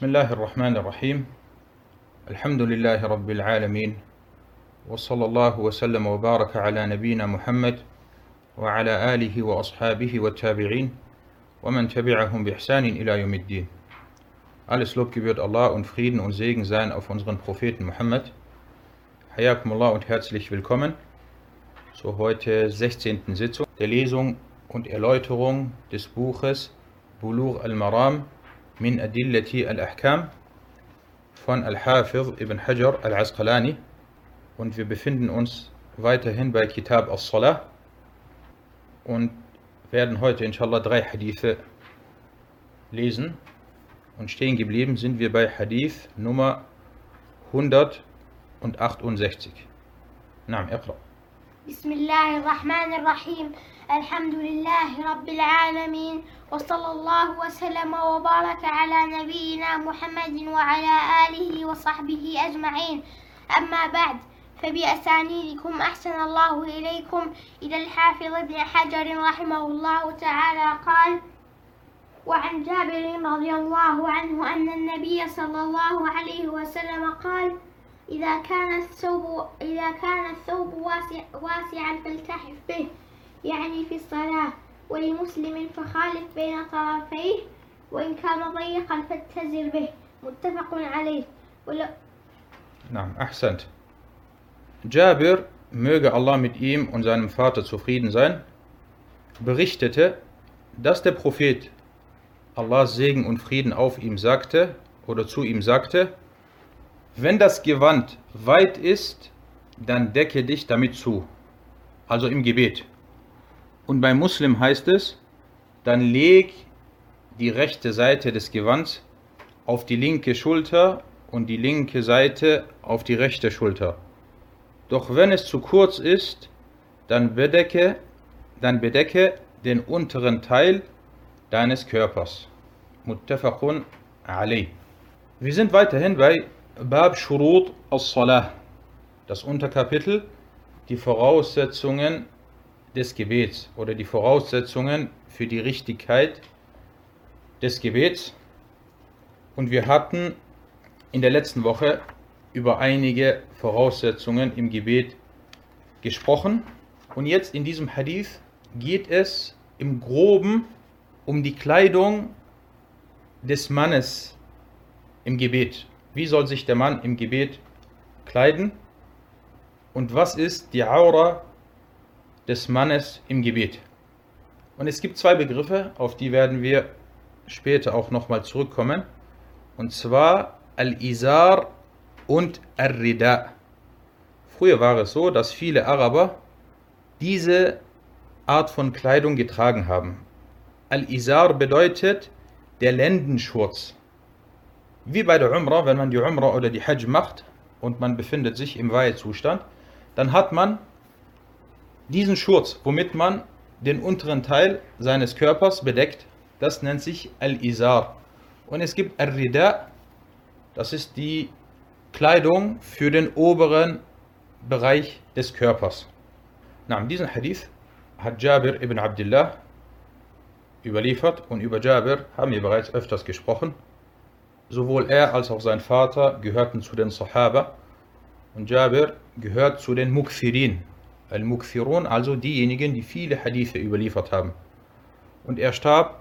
بسم الله الرحمن الرحيم الحمد لله رب العالمين وصلى الله وسلم وبارك على نبينا محمد وعلى آله وأصحابه والتابعين ومن تبعهم بإحسان إلى يوم الدين Alles Lob gebührt Allah und Frieden und Segen sein auf unseren Propheten Muhammad. Hayakumullah und herzlich willkommen zur heute 16. Sitzung der Lesung und Erläuterung des Buches Bulugh al-Maram min Adillati al-Ahkam von Al-Hafiz ibn Hajar al-Asqalani und wir befinden uns weiterhin bei Kitab al-Salah und werden heute inshallah drei Hadithe lesen und stehen geblieben sind wir bei Hadith Nummer 168. نعم اقرأ بسم الله الرحمن الرحيم الحمد لله رب العالمين وصلى الله وسلم وبارك على نبينا محمد وعلى آله وصحبه أجمعين. أما بعد فبأسانيدكم أحسن الله إليكم. إلى الحافظ ابن حجر رحمه الله تعالى قال وعن جابر رضي الله عنه أن النبي صلى الله عليه وسلم قال إذا كان الثوب إذا كان الثوب واسع واسعا فالتحف به. يعني في الصلاة ولمسلم فخالف بين طرفيه وإن كان ضيقا فاتزر به متفق عليه ولو نعم أحسنت Jabir, möge Allah mit ihm und seinem Vater zufrieden sein, berichtete, dass der Prophet Allahs Segen und Frieden auf ihm sagte oder zu ihm sagte, wenn das Gewand weit ist, dann decke dich damit zu, also im Gebet. Und beim Muslim heißt es, dann leg die rechte Seite des Gewands auf die linke Schulter und die linke Seite auf die rechte Schulter. Doch wenn es zu kurz ist, dann bedecke, dann bedecke den unteren Teil deines Körpers. Muttafaqun alayh. Wir sind weiterhin bei Bab Shurut as-Salah, das Unterkapitel, die Voraussetzungen des Gebets oder die Voraussetzungen für die Richtigkeit des Gebets. Und wir hatten in der letzten Woche über einige Voraussetzungen im Gebet gesprochen. Und jetzt in diesem Hadith geht es im groben um die Kleidung des Mannes im Gebet. Wie soll sich der Mann im Gebet kleiden? Und was ist die Aura des Mannes im Gebet? Und es gibt zwei Begriffe, auf die werden wir später auch nochmal zurückkommen. Und zwar Al-Izar und Ar-Rida. Früher war es so, dass viele Araber diese Art von Kleidung getragen haben. Al-Izar bedeutet der Lendenschurz. Wie bei der Umrah, wenn man die Umrah oder die Hajj macht und man befindet sich im Weihezustand, dann hat man diesen Schurz, womit man den unteren Teil seines Körpers bedeckt. Das nennt sich Al-Izar. Und es gibt Al-Rida, das ist die Kleidung für den oberen Bereich des Körpers. Nach diesem Hadith hat Jabir ibn Abdullah überliefert und über Jabir haben wir bereits öfters gesprochen. Sowohl er als auch sein Vater gehörten zu den Sahaba und Jabir gehört zu den Mukthirin. Al-Mukthirun, also diejenigen, die viele Hadithe überliefert haben. Und er starb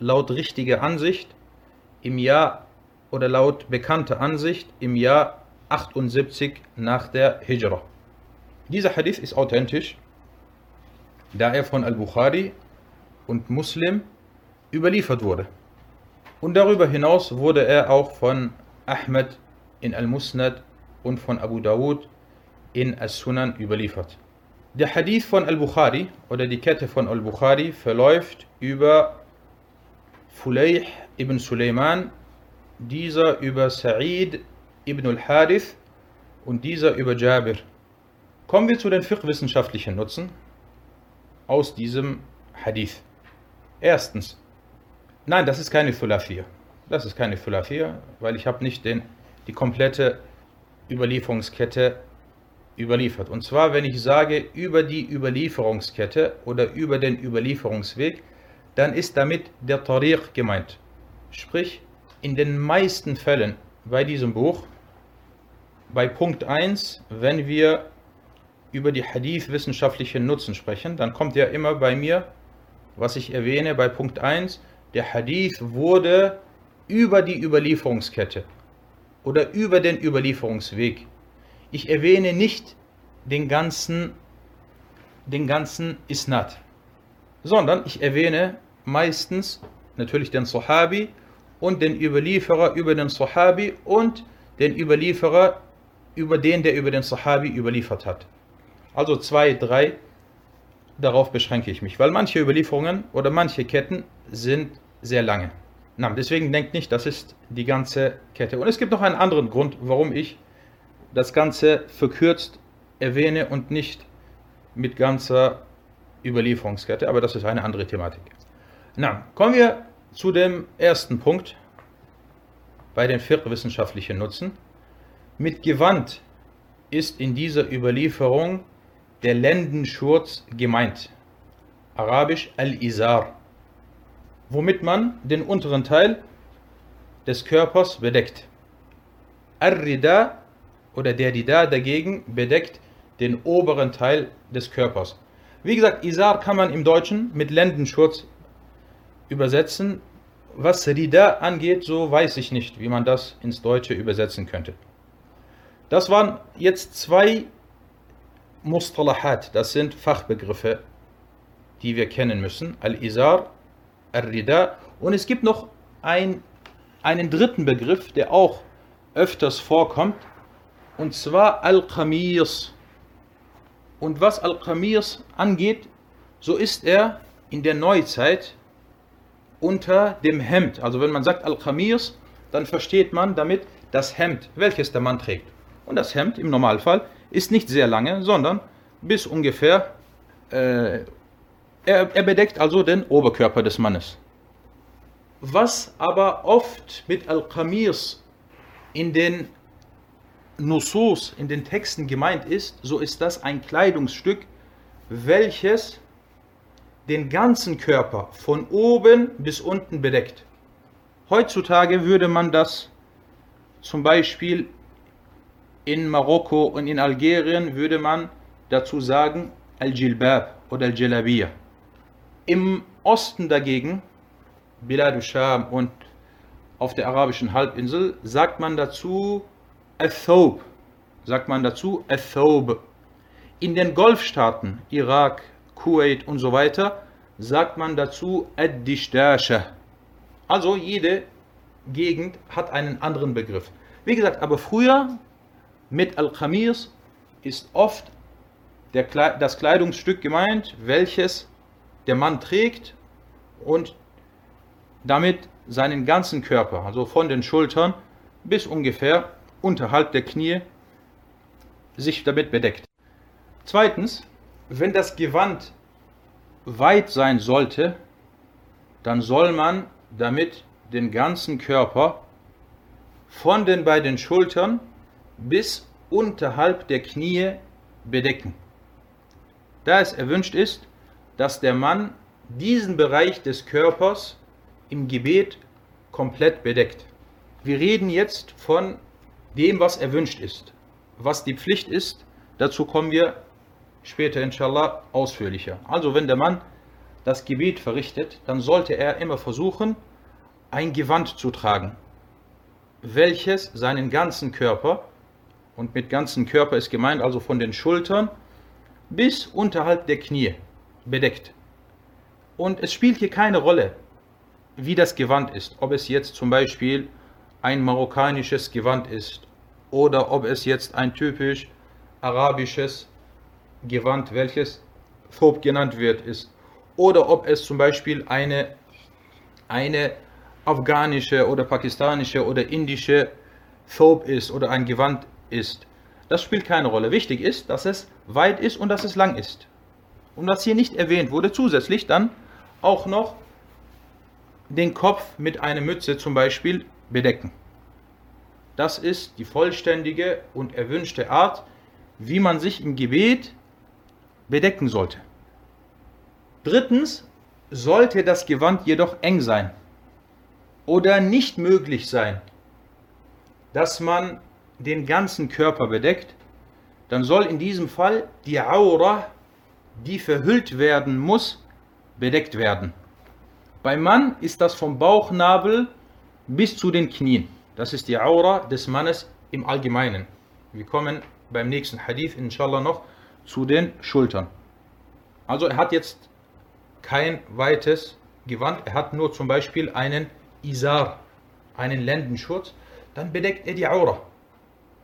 laut richtiger Ansicht im Jahr oder laut bekannter Ansicht im Jahr 78 nach der Hijra. Dieser Hadith ist authentisch, da er von Al-Bukhari und Muslim überliefert wurde. Und darüber hinaus wurde er auch von Ahmed in Al-Musnad und von Abu Dawud in As-Sunan überliefert. Der Hadith von Al-Bukhari oder die Kette von Al-Bukhari verläuft über Fulayh ibn Suleiman, dieser über Sa'id ibn al-Harith und dieser über Jabir. Kommen wir zu den fiqh-wissenschaftlichen Nutzen aus diesem Hadith. Erstens, nein, das ist keine Thulafir. Das ist keine Thulafir, weil ich habe nicht den, die komplette Überlieferungskette überliefert. Und zwar, wenn ich sage über die Überlieferungskette oder über den Überlieferungsweg, dann ist damit der Tariq gemeint. Sprich, in den meisten Fällen bei diesem Buch, bei Punkt 1, wenn wir über die Hadith wissenschaftlichen Nutzen sprechen, dann kommt ja immer bei mir, was ich erwähne, bei Punkt 1, der Hadith wurde über die Überlieferungskette oder über den Überlieferungsweg. Ich erwähne nicht den ganzen, den ganzen Isnad, sondern ich erwähne meistens natürlich den Sahabi und den Überlieferer über den Sahabi und den Überlieferer über den, der über den Sahabi überliefert hat. Also zwei, drei, darauf beschränke ich mich, weil manche Überlieferungen oder manche Ketten sind sehr lange. Deswegen denkt nicht, das ist die ganze Kette. Und es gibt noch einen anderen Grund, warum ich das Ganze verkürzt erwähne und nicht mit ganzer Überlieferungskette, aber das ist eine andere Thematik. Na, kommen wir zu dem ersten Punkt bei den fiqh-wissenschaftlichen Nutzen. Mit Gewand ist in dieser Überlieferung der Lendenschurz gemeint. Arabisch Al-Izar, womit man den unteren Teil des Körpers bedeckt. Ar-Rida oder der Rida dagegen bedeckt den oberen Teil des Körpers. Wie gesagt, Izar kann man im Deutschen mit Lendenschurz übersetzen. Was Rida angeht, so weiß ich nicht, wie man das ins Deutsche übersetzen könnte. Das waren jetzt zwei Mustalahat, das sind Fachbegriffe, die wir kennen müssen. Al-Izar, Al-Rida. Und es gibt noch ein, einen dritten Begriff, der auch öfters vorkommt, und zwar Al-Qamis. Und was Al-Qamis angeht, so ist er in der Neuzeit unter dem Hemd. Also wenn man sagt Al-Qamis, dann versteht man damit das Hemd, welches der Mann trägt. Und das Hemd im Normalfall ist nicht sehr lange, sondern bis ungefähr, äh, er, er bedeckt also den Oberkörper des Mannes. Was aber oft mit Al-Qamis in den Nusus, in den Texten gemeint ist, so ist das ein Kleidungsstück, welches den ganzen Körper von oben bis unten bedeckt. Heutzutage würde man das zum Beispiel in Marokko und in Algerien würde man dazu sagen Al-Jilbab oder Al-Jalabiyya. Im Osten dagegen, Bilad Sham und auf der arabischen Halbinsel, sagt man dazu Al-Thawb, sagt man dazu Al-Thawb. In den Golfstaaten, Irak, Kuwait und so weiter, sagt man dazu Ad-Dishtasha. Also jede Gegend hat einen anderen Begriff. Wie gesagt, aber früher mit Al-Khamis ist oft der, das Kleidungsstück gemeint, welches der Mann trägt und damit seinen ganzen Körper, also von den Schultern bis ungefähr unterhalb der Knie, sich damit bedeckt. Zweitens, wenn das Gewand weit sein sollte, dann soll man damit den ganzen Körper von den beiden Schultern bis unterhalb der Knie bedecken. Da es erwünscht ist, dass der Mann diesen Bereich des Körpers im Gebet komplett bedeckt. Wir reden jetzt von dem, was erwünscht ist. Was die Pflicht ist, dazu kommen wir später inshallah ausführlicher. Also wenn der Mann das Gebet verrichtet, dann sollte er immer versuchen, ein Gewand zu tragen, welches seinen ganzen Körper, und mit ganzen Körper ist gemeint also von den Schultern bis unterhalb der Knie bedeckt. Und es spielt hier keine Rolle, wie das Gewand ist, ob es jetzt zum Beispiel ein marokkanisches Gewand ist oder ob es jetzt ein typisch arabisches Gewand, welches Thob genannt wird, ist. Oder ob es zum Beispiel eine, eine afghanische oder pakistanische oder indische Thob ist oder ein Gewand ist. Das spielt keine Rolle. Wichtig ist, dass es weit ist und dass es lang ist. Und was hier nicht erwähnt wurde, zusätzlich dann auch noch den Kopf mit einer Mütze zum Beispiel bedecken. Das ist die vollständige und erwünschte Art, wie man sich im Gebet bedecken sollte. Drittens sollte das Gewand jedoch eng sein. oder nicht möglich sein, dass man den ganzen Körper bedeckt, dann soll in diesem Fall die Aura, die verhüllt werden muss, bedeckt werden. Beim Mann ist das vom Bauchnabel bis zu den Knien. Das ist die Aura des Mannes im Allgemeinen. Wir kommen beim nächsten Hadith inshallah noch zu den Schultern. Also er hat jetzt kein weites Gewand, er hat nur zum Beispiel einen Isar, einen Lendenschutz, dann bedeckt er die Aura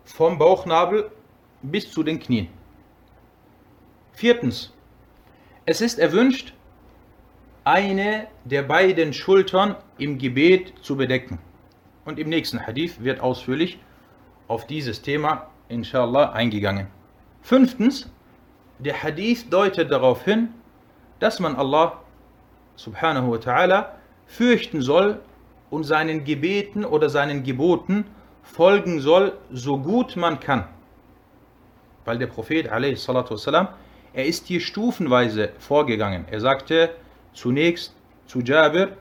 vom Bauchnabel bis zu den Knien. Viertens, es ist erwünscht, eine der beiden Schultern im Gebet zu bedecken. Und im nächsten Hadith wird ausführlich auf dieses Thema inshallah eingegangen. Fünftens, der Hadith deutet darauf hin, dass man Allah subhanahu wa ta'ala fürchten soll und seinen Gebeten oder seinen Geboten folgen soll, so gut man kann. Weil der Prophet والسلام, er ist hier stufenweise vorgegangen. Er sagte zunächst zu Jabir,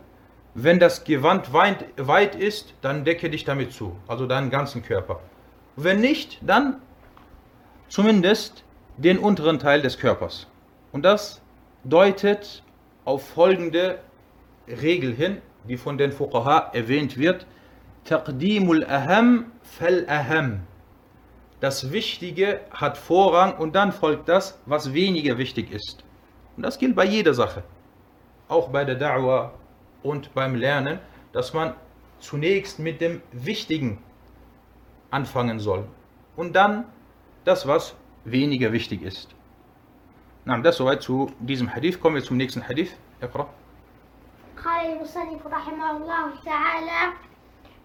wenn das Gewand weit ist, dann decke dich damit zu, also deinen ganzen Körper. Wenn nicht, dann zumindest den unteren Teil des Körpers. Und das deutet auf folgende Regel hin, die von den Fuqaha erwähnt wird. Taqdimul aham fal aham. Das Wichtige hat Vorrang und dann folgt das, was weniger wichtig ist. Und das gilt bei jeder Sache. Auch bei der Da'wah und beim Lernen, dass man zunächst mit dem Wichtigen anfangen soll. Und dann das, was weniger wichtig ist. Na, das soweit zu diesem Hadith. Kommen wir zum nächsten Hadith. اقرأ. قال المصنف رحمه الله تعالى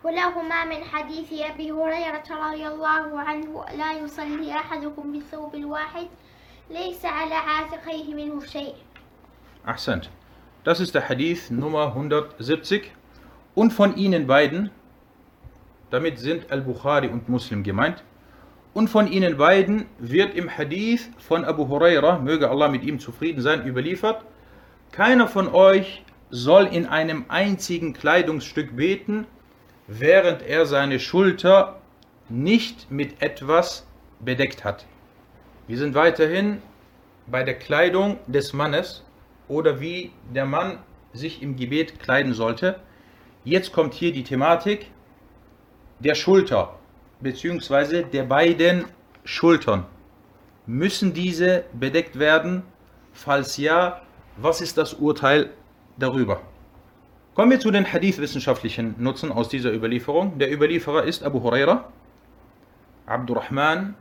ولهما من حديث أبي هريرة رضي الله عنه لا يصلي أحدكم بالثوب الواحد ليس على عاتقيه منه شيء Ahsant. Das ist der Hadith Nummer 170. Und von ihnen beiden, damit sind Al-Bukhari und Muslim gemeint, und von ihnen beiden wird im Hadith von Abu Huraira, möge Allah mit ihm zufrieden sein, überliefert, keiner von euch soll in einem einzigen Kleidungsstück beten, während er seine Schulter nicht mit etwas bedeckt hat. Wir sind weiterhin bei der Kleidung des Mannes oder wie der Mann sich im Gebet kleiden sollte. Jetzt kommt hier die Thematik der Schulter bzw. der beiden Schultern. Müssen diese bedeckt werden? Falls ja, was ist das Urteil darüber? Kommen wir zu den Hadith-wissenschaftlichen Nutzen aus dieser Überlieferung. Der Überlieferer ist Abu Huraira, Abdurrahman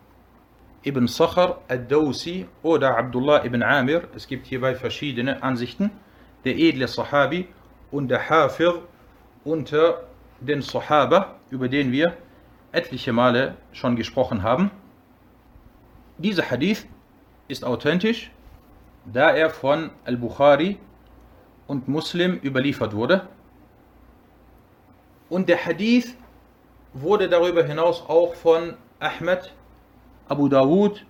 ibn Sakhar al-Dawsi oder Abdullah ibn Amir. Es gibt hierbei verschiedene Ansichten. Der edle Sahabi und der Hafir unter den Sahaba, über den wir etliche Male schon gesprochen haben. Dieser Hadith ist authentisch, da er von Al-Bukhari und Muslim überliefert wurde. Und der Hadith wurde darüber hinaus auch von Ahmed, Abu Dawud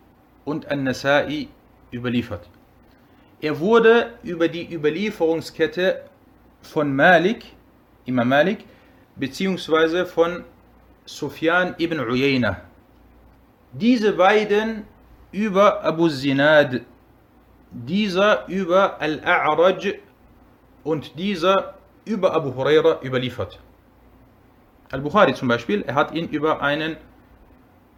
und An-Nasai überliefert. Er wurde über die Überlieferungskette von Malik, Imam Malik, beziehungsweise von Sufyan ibn Uyayna. Diese beiden über Abu Zinad, dieser über Al-A'raj und dieser über Abu Huraira überliefert. Al-Bukhari zum Beispiel, er hat ihn über, einen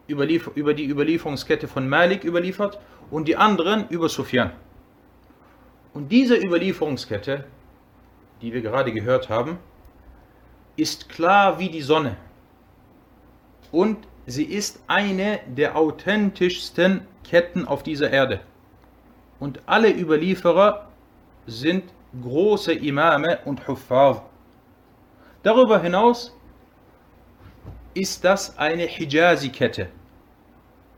Über die Überlieferungskette von Malik überliefert und die anderen über Sufyan. Und diese Überlieferungskette, die wir gerade gehört haben, ist klar wie die Sonne. Und sie ist eine der authentischsten Ketten auf dieser Erde. Und alle Überlieferer sind große Imame und Huffaz. Darüber hinaus ist das eine Hijazi-Kette.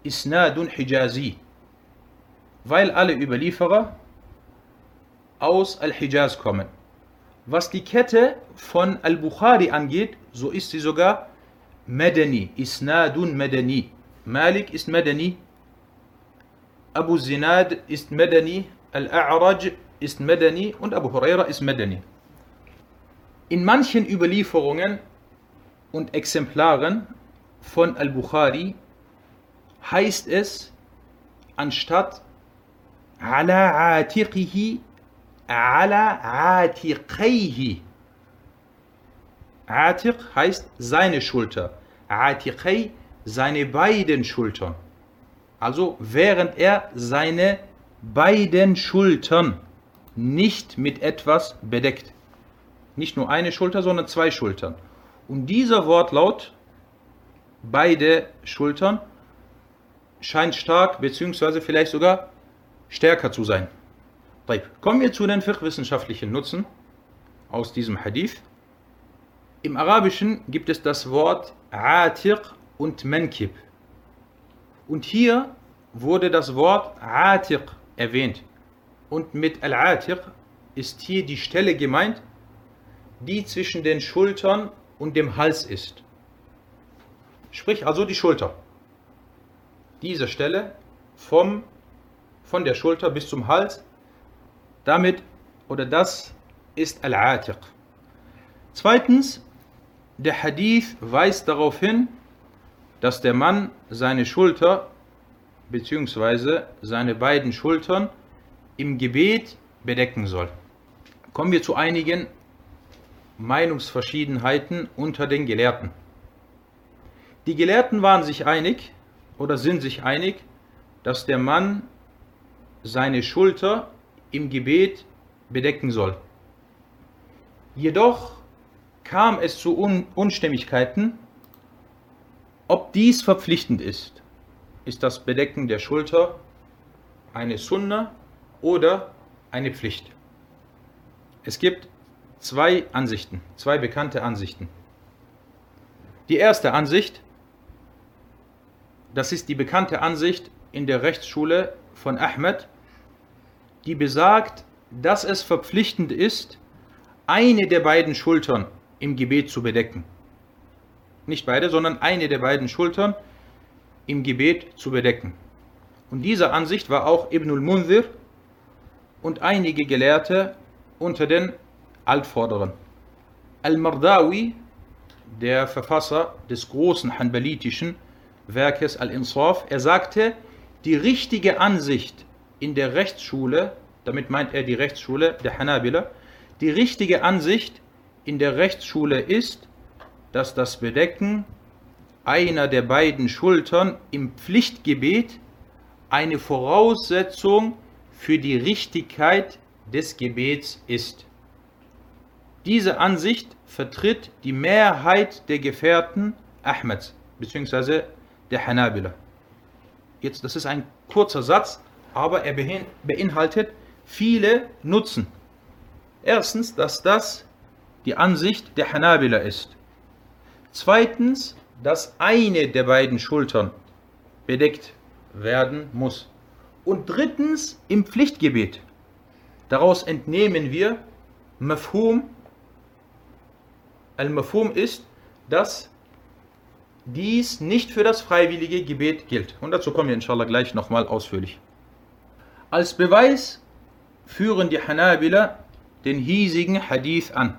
Isnadun Hijazi. Weil alle Überlieferer aus Al-Hijaz kommen. Was die Kette von Al-Bukhari angeht, so ist sie sogar Madani, Isnadun Madani. Malik ist Madani, Abu Zinad ist Madani, Al-A'raj ist Madani und Abu Huraira ist Madani. In manchen Überlieferungen und Exemplaren von Al-Bukhari heißt es anstatt ala atiqihi ala atiqayhi. Atiq heißt seine Schulter. Atiqay seine beiden Schultern. Also während er seine beiden Schultern nicht mit etwas bedeckt. Nicht nur eine Schulter, sondern zwei Schultern. Und dieser Wortlaut, beide Schultern, scheint stark bzw. vielleicht sogar stärker zu sein. Kommen wir zu den wissenschaftlichen Nutzen aus diesem Hadith. Im Arabischen gibt es das Wort Atiq und Menkib. Und hier wurde das Wort Atiq erwähnt. Und mit Al-Atiq ist hier die Stelle gemeint, die zwischen den Schultern und dem Hals ist. Sprich also die Schulter. Diese Stelle vom, von der Schulter bis zum Hals, damit oder das ist Al-Atiq. Zweitens, der Hadith weist darauf hin, dass der Mann seine Schulter bzw. seine beiden Schultern im Gebet bedecken soll. Kommen wir zu einigen Meinungsverschiedenheiten unter den Gelehrten. Die Gelehrten waren sich einig oder sind sich einig, dass der Mann seine Schulter im Gebet bedecken soll. Jedoch kam es zu Un Unstimmigkeiten, ob dies verpflichtend ist. Ist das Bedecken der Schulter eine Sunna oder eine Pflicht? Es gibt zwei Ansichten, zwei bekannte Ansichten. Die erste Ansicht, das ist die bekannte Ansicht in der Rechtsschule von Ahmed, die besagt, dass es verpflichtend ist, eine der beiden Schultern im Gebet zu bedecken. Nicht beide, sondern eine der beiden Schultern im Gebet zu bedecken. Und dieser Ansicht war auch Ibn al-Munzir und einige Gelehrte unter den Altvorderen. Al-Mardawi, der Verfasser des großen hanbalitischen Werkes Al-Insaf, er sagte, die richtige Ansicht in der Rechtsschule, damit meint er die Rechtsschule der Hanabila, die richtige Ansicht in der Rechtsschule ist, dass das Bedecken einer der beiden Schultern im Pflichtgebet eine Voraussetzung für die Richtigkeit des Gebets ist. Diese Ansicht vertritt die Mehrheit der Gefährten Ahmeds bzw. der Hanabila. Jetzt, das ist ein kurzer Satz, aber er beinhaltet viele Nutzen. Erstens, dass das die Ansicht der Hanabila ist. Zweitens, dass eine der beiden Schultern bedeckt werden muss. Und drittens, im Pflichtgebet. Daraus entnehmen wir Mafhum. Al-Mafhum ist, dass dies nicht für das freiwillige Gebet gilt. Und dazu kommen wir inshallah gleich nochmal ausführlich. Als Beweis führen die Hanabila den hiesigen Hadith an.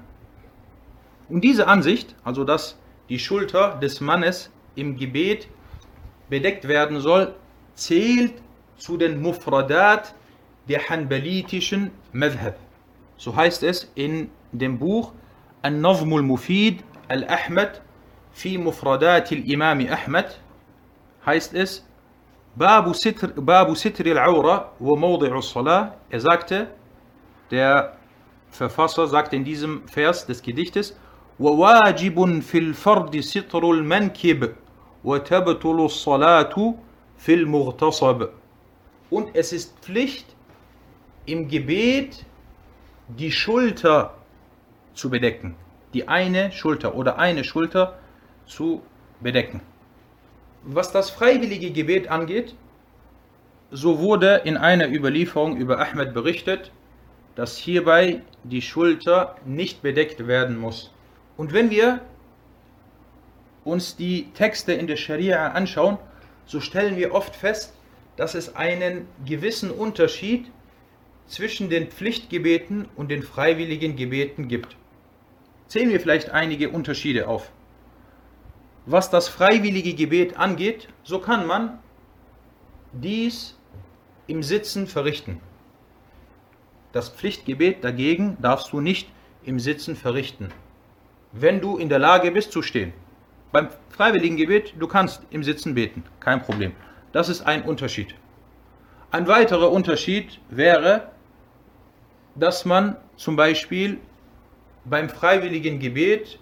Und diese Ansicht, also dass die Schulter des Mannes im Gebet bedeckt werden soll, zählt zu den Mufradat der hanbalitischen Madhab. So heißt es in dem Buch An-Nazm al-Mufid al-Ahmad fi Mufradat al-Imam Ahmad heißt es Babu Sitr, Babu Sitr al-Awra wa Mawdi' al-Salah. Er sagte, der Verfasser sagte in diesem Vers des Gedichtes وواجب في الفرد ستر المنكب وتبطل الصلاة في المغتصب und es ist Pflicht im Gebet die Schulter zu bedecken die eine Schulter oder eine Schulter zu bedecken was das freiwillige Gebet angeht so wurde in einer Überlieferung über Ahmed berichtet dass hierbei die Schulter nicht bedeckt werden muss und wenn wir uns die Texte in der Scharia anschauen, so stellen wir oft fest, dass es einen gewissen Unterschied zwischen den Pflichtgebeten und den freiwilligen Gebeten gibt. zählen wir vielleicht einige Unterschiede auf. Was das freiwillige Gebet angeht, so kann man dies im Sitzen verrichten. Das Pflichtgebet dagegen darfst du nicht im Sitzen verrichten, wenn du in der Lage bist zu stehen. Beim freiwilligen Gebet, du kannst im Sitzen beten, kein Problem. Das ist ein Unterschied. Ein weiterer Unterschied wäre, dass man zum Beispiel beim freiwilligen Gebet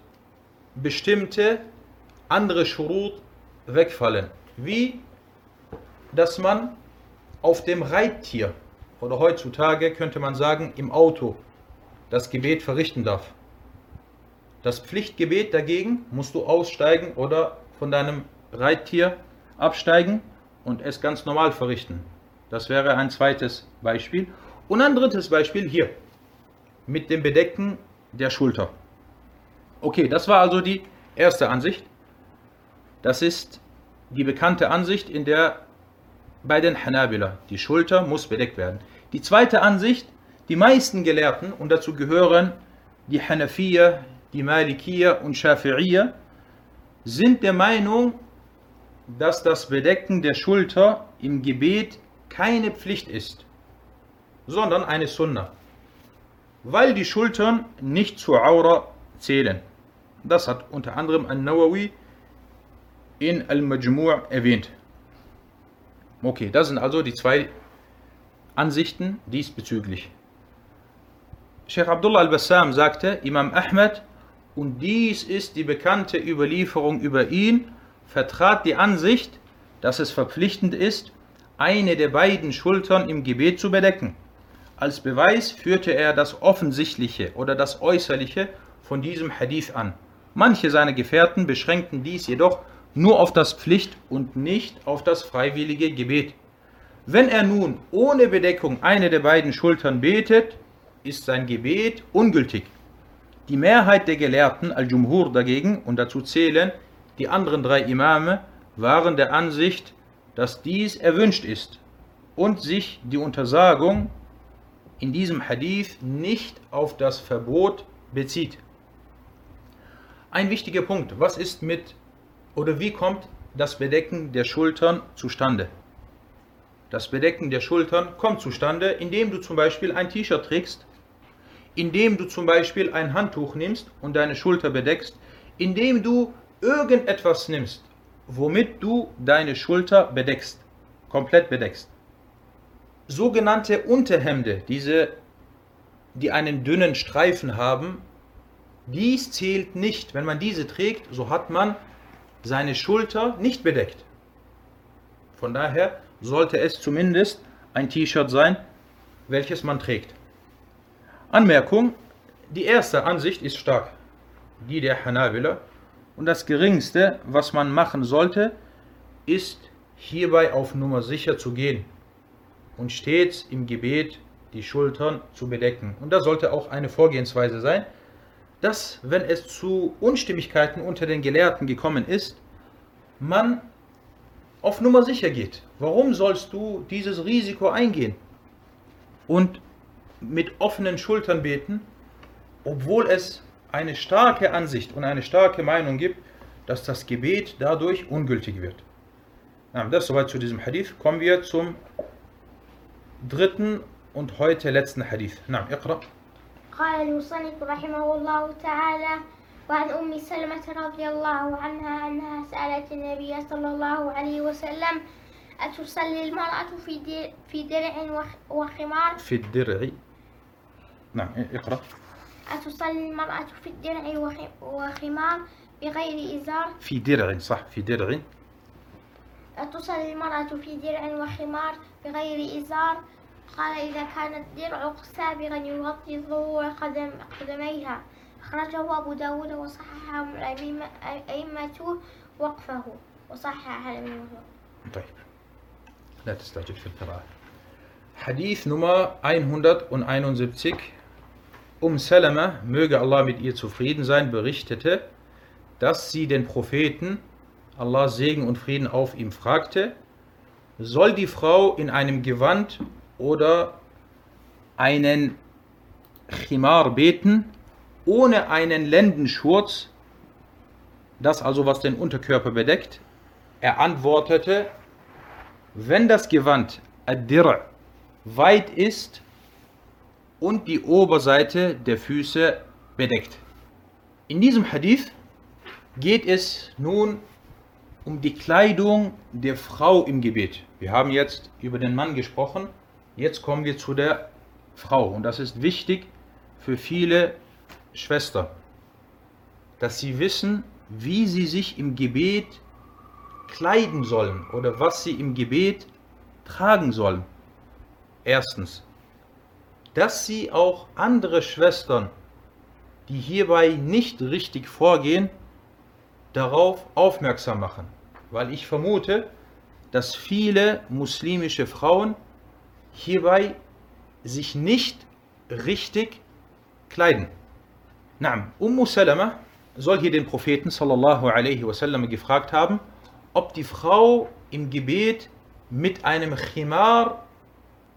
bestimmte andere Schurut wegfallen. Wie, dass man auf dem Reittier oder heutzutage könnte man sagen im Auto das Gebet verrichten darf. Das Pflichtgebet dagegen musst du aussteigen oder von deinem Reittier absteigen und es ganz normal verrichten. Das wäre ein zweites Beispiel. Und ein drittes Beispiel hier mit dem Bedecken der Schulter. Okay, das war also die erste Ansicht. Das ist die bekannte Ansicht, in der bei den Hanabila die Schulter muss bedeckt werden. Die zweite Ansicht, die meisten Gelehrten, und dazu gehören die Hanafiya, die Malikiya und Shafi'iyya, sind der Meinung, dass das Bedecken der Schulter im Gebet keine Pflicht ist, sondern eine Sunna, weil die Schultern nicht zur Aura zählen. Das hat unter anderem An-Nawawi in Al-Majmu' erwähnt. Okay, das sind also die zwei Ansichten diesbezüglich. Sheikh Abdullah al-Bassam sagte, Imam Ahmed, und dies ist die bekannte Überlieferung über ihn, vertrat die Ansicht, dass es verpflichtend ist, eine der beiden Schultern im Gebet zu bedecken. Als Beweis führte er das Offensichtliche oder das Äußerliche von diesem Hadith an. Manche seiner Gefährten beschränkten dies jedoch nur auf das Pflicht- und nicht auf das freiwillige Gebet. Wenn er nun ohne Bedeckung eine der beiden Schultern betet, ist sein Gebet ungültig. Die Mehrheit der Gelehrten, Al-Jumhur dagegen, und dazu zählen die anderen drei Imame, waren der Ansicht, dass dies erwünscht ist und sich die Untersagung in diesem Hadith nicht auf das Verbot bezieht. Ein wichtiger Punkt, was ist mit oder wie kommt das Bedecken der Schultern zustande? Das Bedecken der Schultern kommt zustande, indem du zum Beispiel ein T-Shirt trägst, indem du zum Beispiel ein Handtuch nimmst und deine Schulter bedeckst, indem du irgendetwas nimmst, womit du deine Schulter bedeckst, komplett bedeckst. Sogenannte Unterhemde, diese, die einen dünnen Streifen haben, dies zählt nicht. Wenn man diese trägt, so hat man seine Schulter nicht bedeckt. Von daher sollte es zumindest ein T-Shirt sein, welches man trägt. Anmerkung, die erste Ansicht ist stark, die der Hanabila. Und das Geringste, was man machen sollte, ist hierbei auf Nummer sicher zu gehen und stets im Gebet die Schultern zu bedecken. Und das sollte auch eine Vorgehensweise sein, dass, wenn es zu Unstimmigkeiten unter den Gelehrten gekommen ist, man auf Nummer sicher geht. Warum sollst du dieses Risiko eingehen und mit offenen Schultern beten, obwohl es eine starke Ansicht und eine starke Meinung gibt, dass das Gebet dadurch ungültig wird. Das soweit zu diesem Hadith. Kommen wir zum dritten und heute letzten Hadith. Na, اقرأ. قال المصنف رحمه الله تعالى وعن أم سلمة رضي الله عنها أنها سألت النبي صلى الله عليه وسلم أتصلي المرأة في در- في درع وخ- وخمار؟ في الدرع. نعم اقرأ. أتصلي المرأة في الدرع وخ- وخمار بغير إزار؟ في درع صح في درع. أتصلي المرأة في درع وخمار بغير إزار؟ قال إذا كان الدرع سابغا يغطي ظهور قدم قدميها أخرجه أبو داود وصححه الأئمة- أئمة وقفه وصححه الأئمة طيب لا تستعجل في القراءة Hadith Nummer 171 Um Salama, möge Allah mit ihr zufrieden sein, berichtete, dass sie den Propheten, Allah Segen und Frieden auf ihm, fragte, soll die Frau in einem Gewand oder einen Chimar beten ohne einen Lendenschurz, das also was den Unterkörper bedeckt. Er antwortete, wenn das Gewand ad-dir' weit ist und die Oberseite der Füße bedeckt. In diesem Hadith geht es nun um die Kleidung der Frau im Gebet. Wir haben jetzt über den Mann gesprochen, jetzt kommen wir zu der Frau und das ist wichtig für viele Schwestern, dass sie wissen, wie sie sich im Gebet kleiden sollen oder was sie im Gebet tragen sollen. Erstens, dass sie auch andere Schwestern, die hierbei nicht richtig vorgehen, darauf aufmerksam machen. Weil ich vermute, dass viele muslimische Frauen hierbei sich nicht richtig kleiden. Naam, Ummu Salama soll hier den Propheten sallallahu alaihi wasallam gefragt haben, ob die Frau im Gebet mit einem Chimar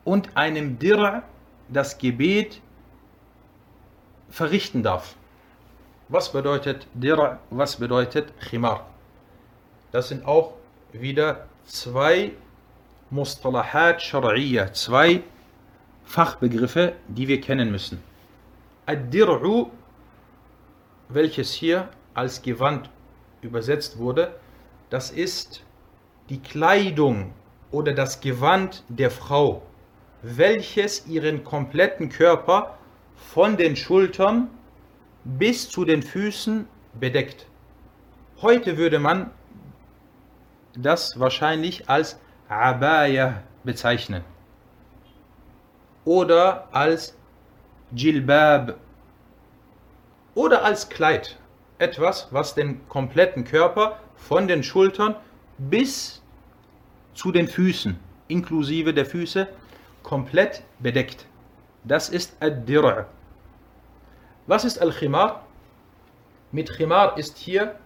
und einem Dir' das Gebet verrichten darf. Was bedeutet Dir', was bedeutet Chimar? Das sind auch wieder zwei Mustalahat Shar'iyya, zwei Fachbegriffe, die wir kennen müssen. Ad-Dir'u, welches hier als Gewand übersetzt wurde, das ist die Kleidung oder das Gewand der Frau, welches ihren kompletten Körper von den Schultern bis zu den Füßen bedeckt. Heute würde man das wahrscheinlich als Abaya bezeichnen oder als Jilbab oder als Kleid. Etwas, was den kompletten Körper von den Schultern bis zu den Füßen, inklusive der Füße, komplett bedeckt. Das ist Ad-Dir'. Was ist Al-Khimar? Mit Khimar ist hier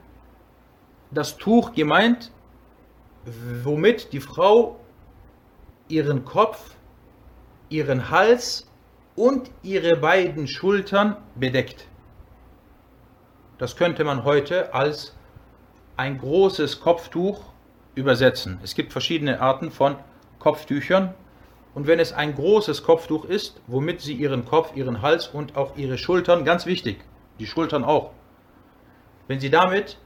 das Tuch gemeint, womit die Frau ihren Kopf, ihren Hals und ihre beiden Schultern bedeckt. Das könnte man heute als ein großes Kopftuch übersetzen. Es gibt verschiedene Arten von Kopftüchern. Und wenn es ein großes Kopftuch ist, womit sie ihren Kopf, ihren Hals und auch ihre Schultern, ganz wichtig, die Schultern auch, wenn sie damit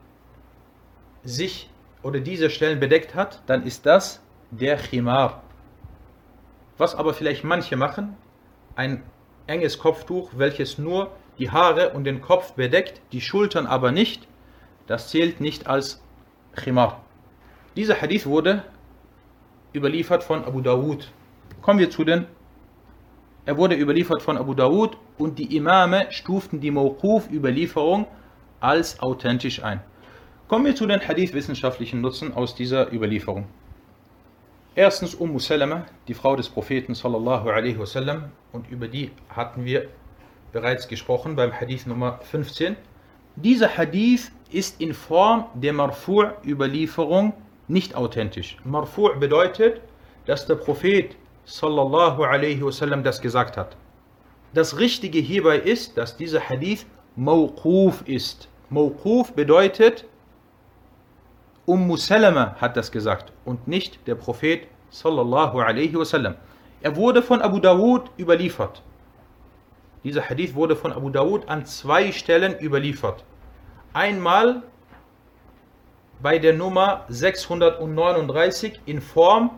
sich oder diese Stellen bedeckt hat, dann ist das der Chimar. Was aber vielleicht manche machen, ein enges Kopftuch, welches nur die Haare und den Kopf bedeckt, die Schultern aber nicht, das zählt nicht als Chimar. Dieser Hadith wurde überliefert von Abu Dawud. Kommen wir zu den. Er wurde überliefert von Abu Dawud und die Imame stuften die Mawquf-Überlieferung als authentisch ein. Kommen wir zu den Hadith-wissenschaftlichen Nutzen aus dieser Überlieferung. Erstens Umm Salama, die Frau des Propheten sallallahu alaihi wasallam, und über die hatten wir bereits gesprochen beim Hadith Nummer 15. Dieser Hadith ist in Form der Marfu'-Überlieferung nicht authentisch. Marfu' bedeutet, dass der Prophet sallallahu alaihi wasallam das gesagt hat. Das Richtige hierbei ist, dass dieser Hadith Mawquf ist. Mawquf bedeutet, Umm Salama hat das gesagt und nicht der Prophet sallallahu alaihi wasallam. Er wurde von Abu Dawud überliefert. Dieser Hadith wurde von Abu Dawud an zwei Stellen überliefert. Einmal bei der Nummer 639 in Form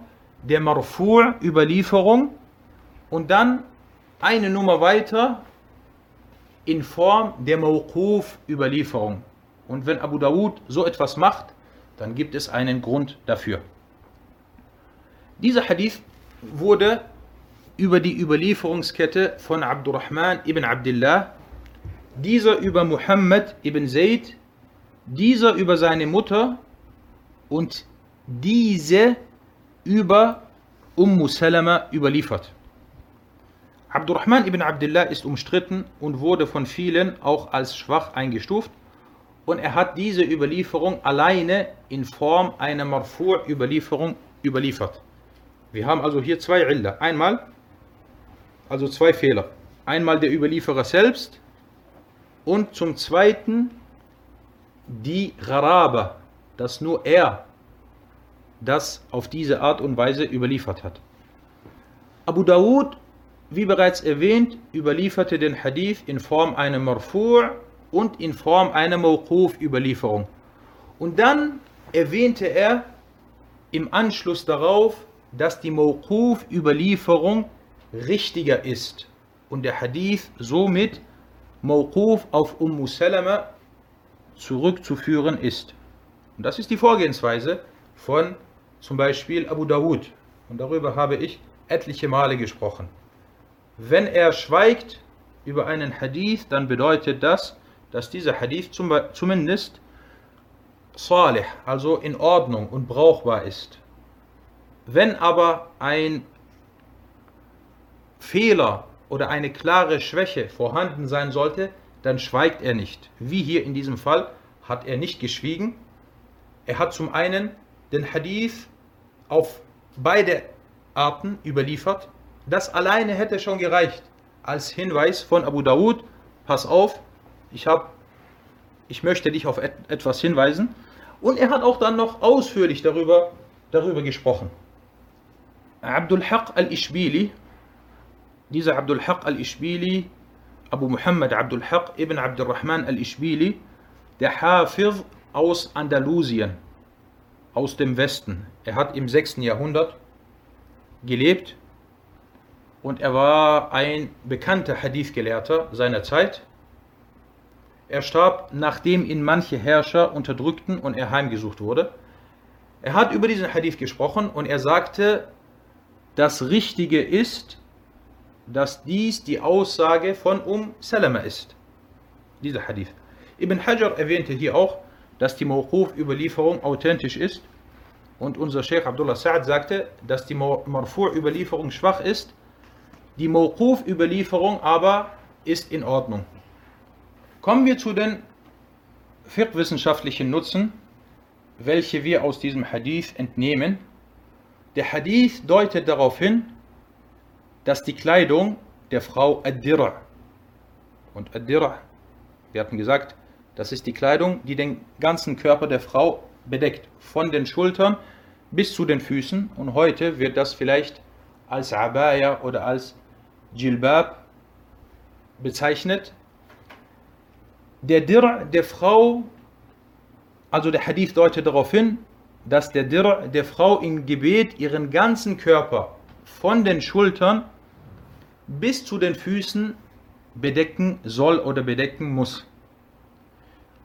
der Marfu' und dann eine Nummer weiter in Form der Mawquf-Überlieferung. Und wenn Abu Dawud so etwas macht, dann gibt es einen Grund dafür. Dieser Hadith wurde über die Überlieferungskette von Abdurrahman ibn Abdullah, dieser über Muhammad ibn Zayd, dieser über seine Mutter und diese über Umm Salama überliefert. Abdurrahman ibn Abdullah ist umstritten und wurde von vielen auch als schwach eingestuft und er hat diese Überlieferung alleine in Form einer Marfu'-Überlieferung überliefert. Wir haben also hier zwei Illa. Einmal, also zwei Fehler. Einmal der Überlieferer selbst Und zum Zweiten die Gharaba, dass nur er das auf diese Art und Weise überliefert hat. Abu Dawud, wie bereits erwähnt, überlieferte den Hadith in Form einer Marfu' und in Form einer Mawquf-Überlieferung. Und dann erwähnte er im Anschluss darauf, dass die Mawquf-Überlieferung richtiger ist und der Hadith somit Mawquf auf Umm Salama zurückzuführen ist. Und das ist die Vorgehensweise von zum Beispiel Abu Dawud. Und darüber habe ich etliche Male gesprochen. Wenn er schweigt über einen Hadith, dann bedeutet das, dass dieser Hadith zum, zumindest salih, also in Ordnung und brauchbar ist. Wenn aber ein Fehler oder eine klare Schwäche vorhanden sein sollte, dann schweigt er nicht. Wie hier in diesem Fall hat er nicht geschwiegen. Er hat zum einen den Hadith auf beide Arten überliefert. Das alleine hätte schon gereicht als Hinweis von Abu Dawud. Pass auf, ich, hab, ich möchte dich auf etwas hinweisen. Und er hat auch dann noch ausführlich darüber, darüber gesprochen. Abdul Haq al-Ishbili, dieser Abdul Haq al-Ishbili, Abu Muhammad Abdul Haq ibn Abdurrahman al-Ishbili, der Hafiz aus Andalusien, aus dem Westen. Er hat im 6. Jahrhundert gelebt und er war ein bekannter Hadith-Gelehrter seiner Zeit. Er starb, nachdem ihn manche Herrscher unterdrückten und er heimgesucht wurde. Er hat über diesen Hadith gesprochen und er sagte, das Richtige ist, dass dies die Aussage von Um Salama ist. Dieser Hadith. Ibn Hajar erwähnte hier auch, dass die Mawquf-Überlieferung authentisch ist. Und unser Sheikh Abdullah Sa'ad sagte, dass die Marfu'-Überlieferung schwach ist. Die Mawquf-Überlieferung aber ist in Ordnung. Kommen wir zu den fiqh-wissenschaftlichen Nutzen, welche wir aus diesem Hadith entnehmen. Der Hadith deutet darauf hin, dass die Kleidung der Frau Ad-Dir' und Ad-Dir' wir hatten gesagt, das ist die Kleidung, die den ganzen Körper der Frau bedeckt, von den Schultern bis zu den Füßen. Und heute wird das vielleicht als Abaya oder als Jilbab bezeichnet. Der Dir der Frau, also der Hadith deutet darauf hin, dass der Dir der Frau im Gebet ihren ganzen Körper von den Schultern bis zu den Füßen bedecken soll oder bedecken muss.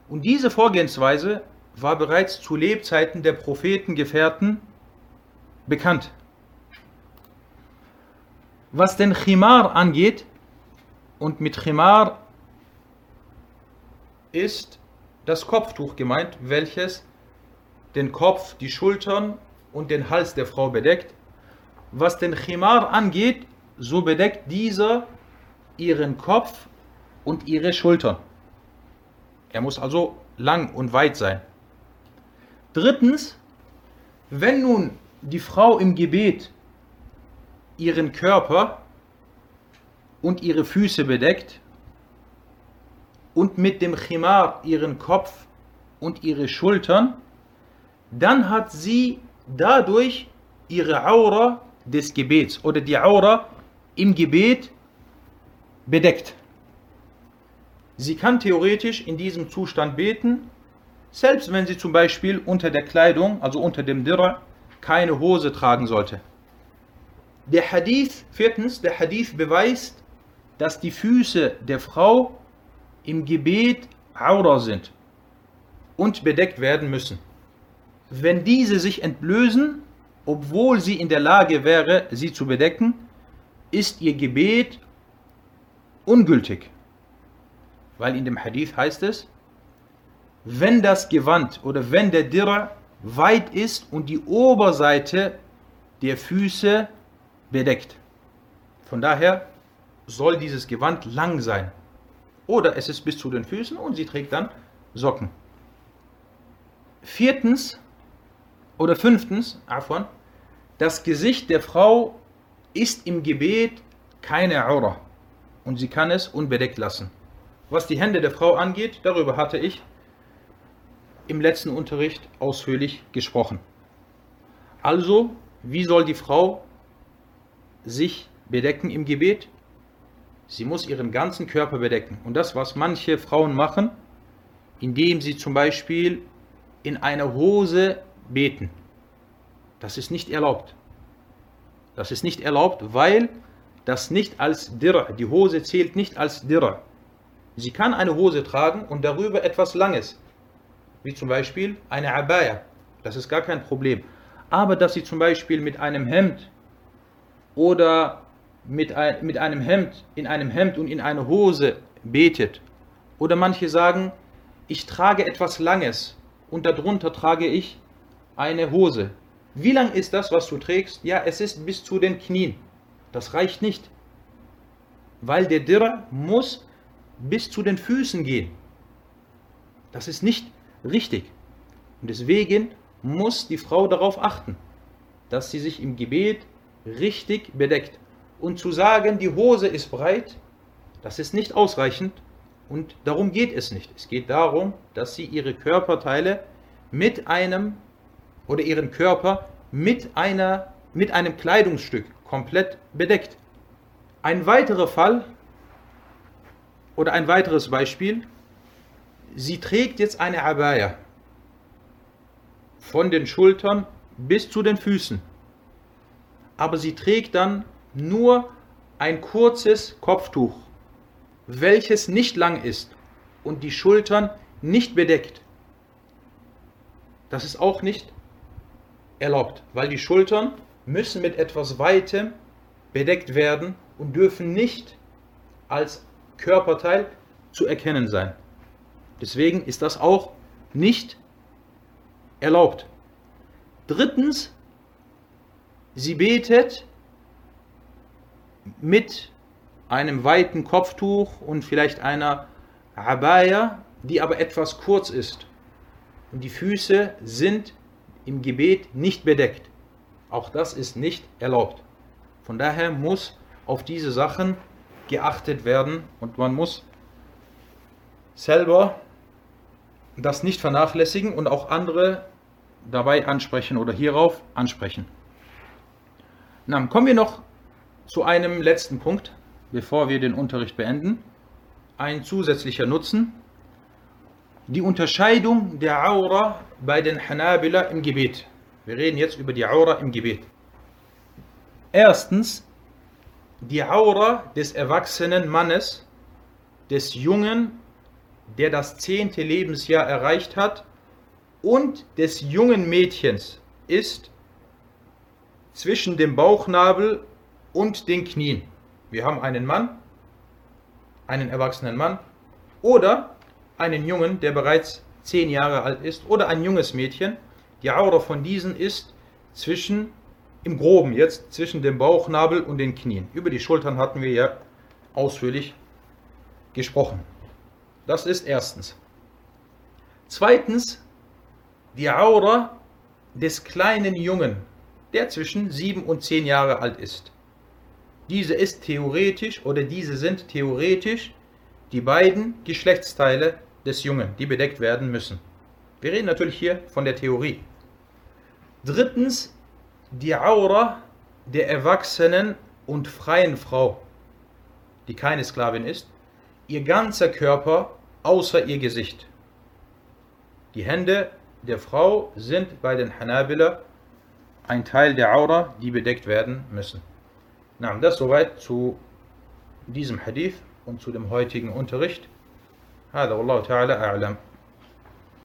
Und diese Vorgehensweise war bereits zu Lebzeiten der Prophetengefährten bekannt. Was den Chimar angeht, und mit Chimar ist das Kopftuch gemeint, welches den Kopf, die Schultern und den Hals der Frau bedeckt. Was den Chimar angeht, so bedeckt dieser ihren Kopf und ihre Schultern. Er muss also lang und weit sein. Drittens, wenn nun die Frau im Gebet ihren Körper und ihre Füße bedeckt und mit dem Chimar ihren Kopf und ihre Schultern, dann hat sie dadurch ihre Aura des Gebets oder die Aura im Gebet bedeckt. Sie kann theoretisch in diesem Zustand beten, selbst wenn sie zum Beispiel unter der Kleidung, also unter dem Dirr, keine Hose tragen sollte. Der Hadith, viertens, der Hadith beweist, dass die Füße der Frau im Gebet Aura sind und bedeckt werden müssen. Wenn diese sich entlösen, obwohl sie in der Lage wäre, sie zu bedecken, ist ihr Gebet ungültig. Weil in dem Hadith heißt es, wenn das Gewand oder wenn der Dirr weit ist und die Oberseite der Füße bedeckt. Von daher soll dieses Gewand lang sein. Oder es ist bis zu den Füßen und sie trägt dann Socken. Viertens oder fünftens, Afwan, das Gesicht der Frau ist im Gebet keine Aura und sie kann es unbedeckt lassen. Was die Hände der Frau angeht, darüber hatte ich im letzten Unterricht ausführlich gesprochen. Also, wie soll die Frau sich bedecken im Gebet? Sie muss ihren ganzen Körper bedecken. Und das, was manche Frauen machen, indem sie zum Beispiel in einer Hose beten, das ist nicht erlaubt. Das ist nicht erlaubt, weil das nicht als Dirr, die Hose zählt nicht als Dirr. Sie kann eine Hose tragen und darüber etwas Langes, wie zum Beispiel eine Abaya. Das ist gar kein Problem. Aber dass sie zum Beispiel mit einem Hemd oder mit, ein, mit einem Hemd, in einem Hemd und in einer Hose betet. Oder manche sagen, ich trage etwas Langes und darunter trage ich eine Hose. Wie lang ist das, was du trägst? Ja, es ist bis zu den Knien. Das reicht nicht. Weil der Dirr muss bis zu den Füßen gehen. Das ist nicht richtig. Und deswegen muss die Frau darauf achten, dass sie sich im Gebet richtig bedeckt. Und zu sagen, die Hose ist breit, das ist nicht ausreichend und darum geht es nicht. Es geht darum, dass sie ihre Körperteile mit einem oder ihren Körper mit, einer, mit einem Kleidungsstück komplett bedeckt. Ein weiterer Fall oder ein weiteres Beispiel, sie trägt jetzt eine Abaya von den Schultern bis zu den Füßen. Aber sie trägt dann nur ein kurzes Kopftuch, welches nicht lang ist und die Schultern nicht bedeckt. Das ist auch nicht erlaubt, weil die Schultern müssen mit etwas Weitem bedeckt werden und dürfen nicht als Körperteil zu erkennen sein. Deswegen ist das auch nicht erlaubt. Drittens, sie betet mit einem weiten Kopftuch und vielleicht einer Abaya, die aber etwas kurz ist. Und die Füße sind im Gebet nicht bedeckt. Auch das ist nicht erlaubt. Von daher muss auf diese Sachen geachtet werden und man muss selber das nicht vernachlässigen und auch andere dabei ansprechen oder hierauf ansprechen. Dann kommen wir noch zu einem letzten Punkt, bevor wir den Unterricht beenden. Ein zusätzlicher Nutzen. Die Unterscheidung der Aura bei den Hanabila im Gebet. Wir reden jetzt über die Aura im Gebet. Erstens die Aura des erwachsenen Mannes, des Jungen, der das zehnte Lebensjahr erreicht hat, und des jungen Mädchens ist zwischen dem Bauchnabel und den Knien. Wir haben einen Mann, einen erwachsenen Mann oder einen Jungen, der bereits zehn Jahre alt ist oder ein junges Mädchen. Die Aura von diesen ist zwischen im Groben jetzt zwischen dem Bauchnabel und den Knien. Über die Schultern hatten wir ja ausführlich gesprochen. Das ist erstens. Zweitens, die Aura des kleinen Jungen, der zwischen sieben und zehn Jahre alt ist. Diese ist theoretisch oder diese sind theoretisch die beiden Geschlechtsteile des Jungen, die bedeckt werden müssen. Wir reden natürlich hier von der Theorie. Drittens die Aura der erwachsenen und freien Frau, die keine Sklavin ist, ihr ganzer Körper außer ihr Gesicht. Die Hände der Frau sind bei den Hanabila ein Teil der Aura, die bedeckt werden müssen. Na, das soweit zu diesem Hadith und zu dem heutigen Unterricht. هذا والله تعالى أعلم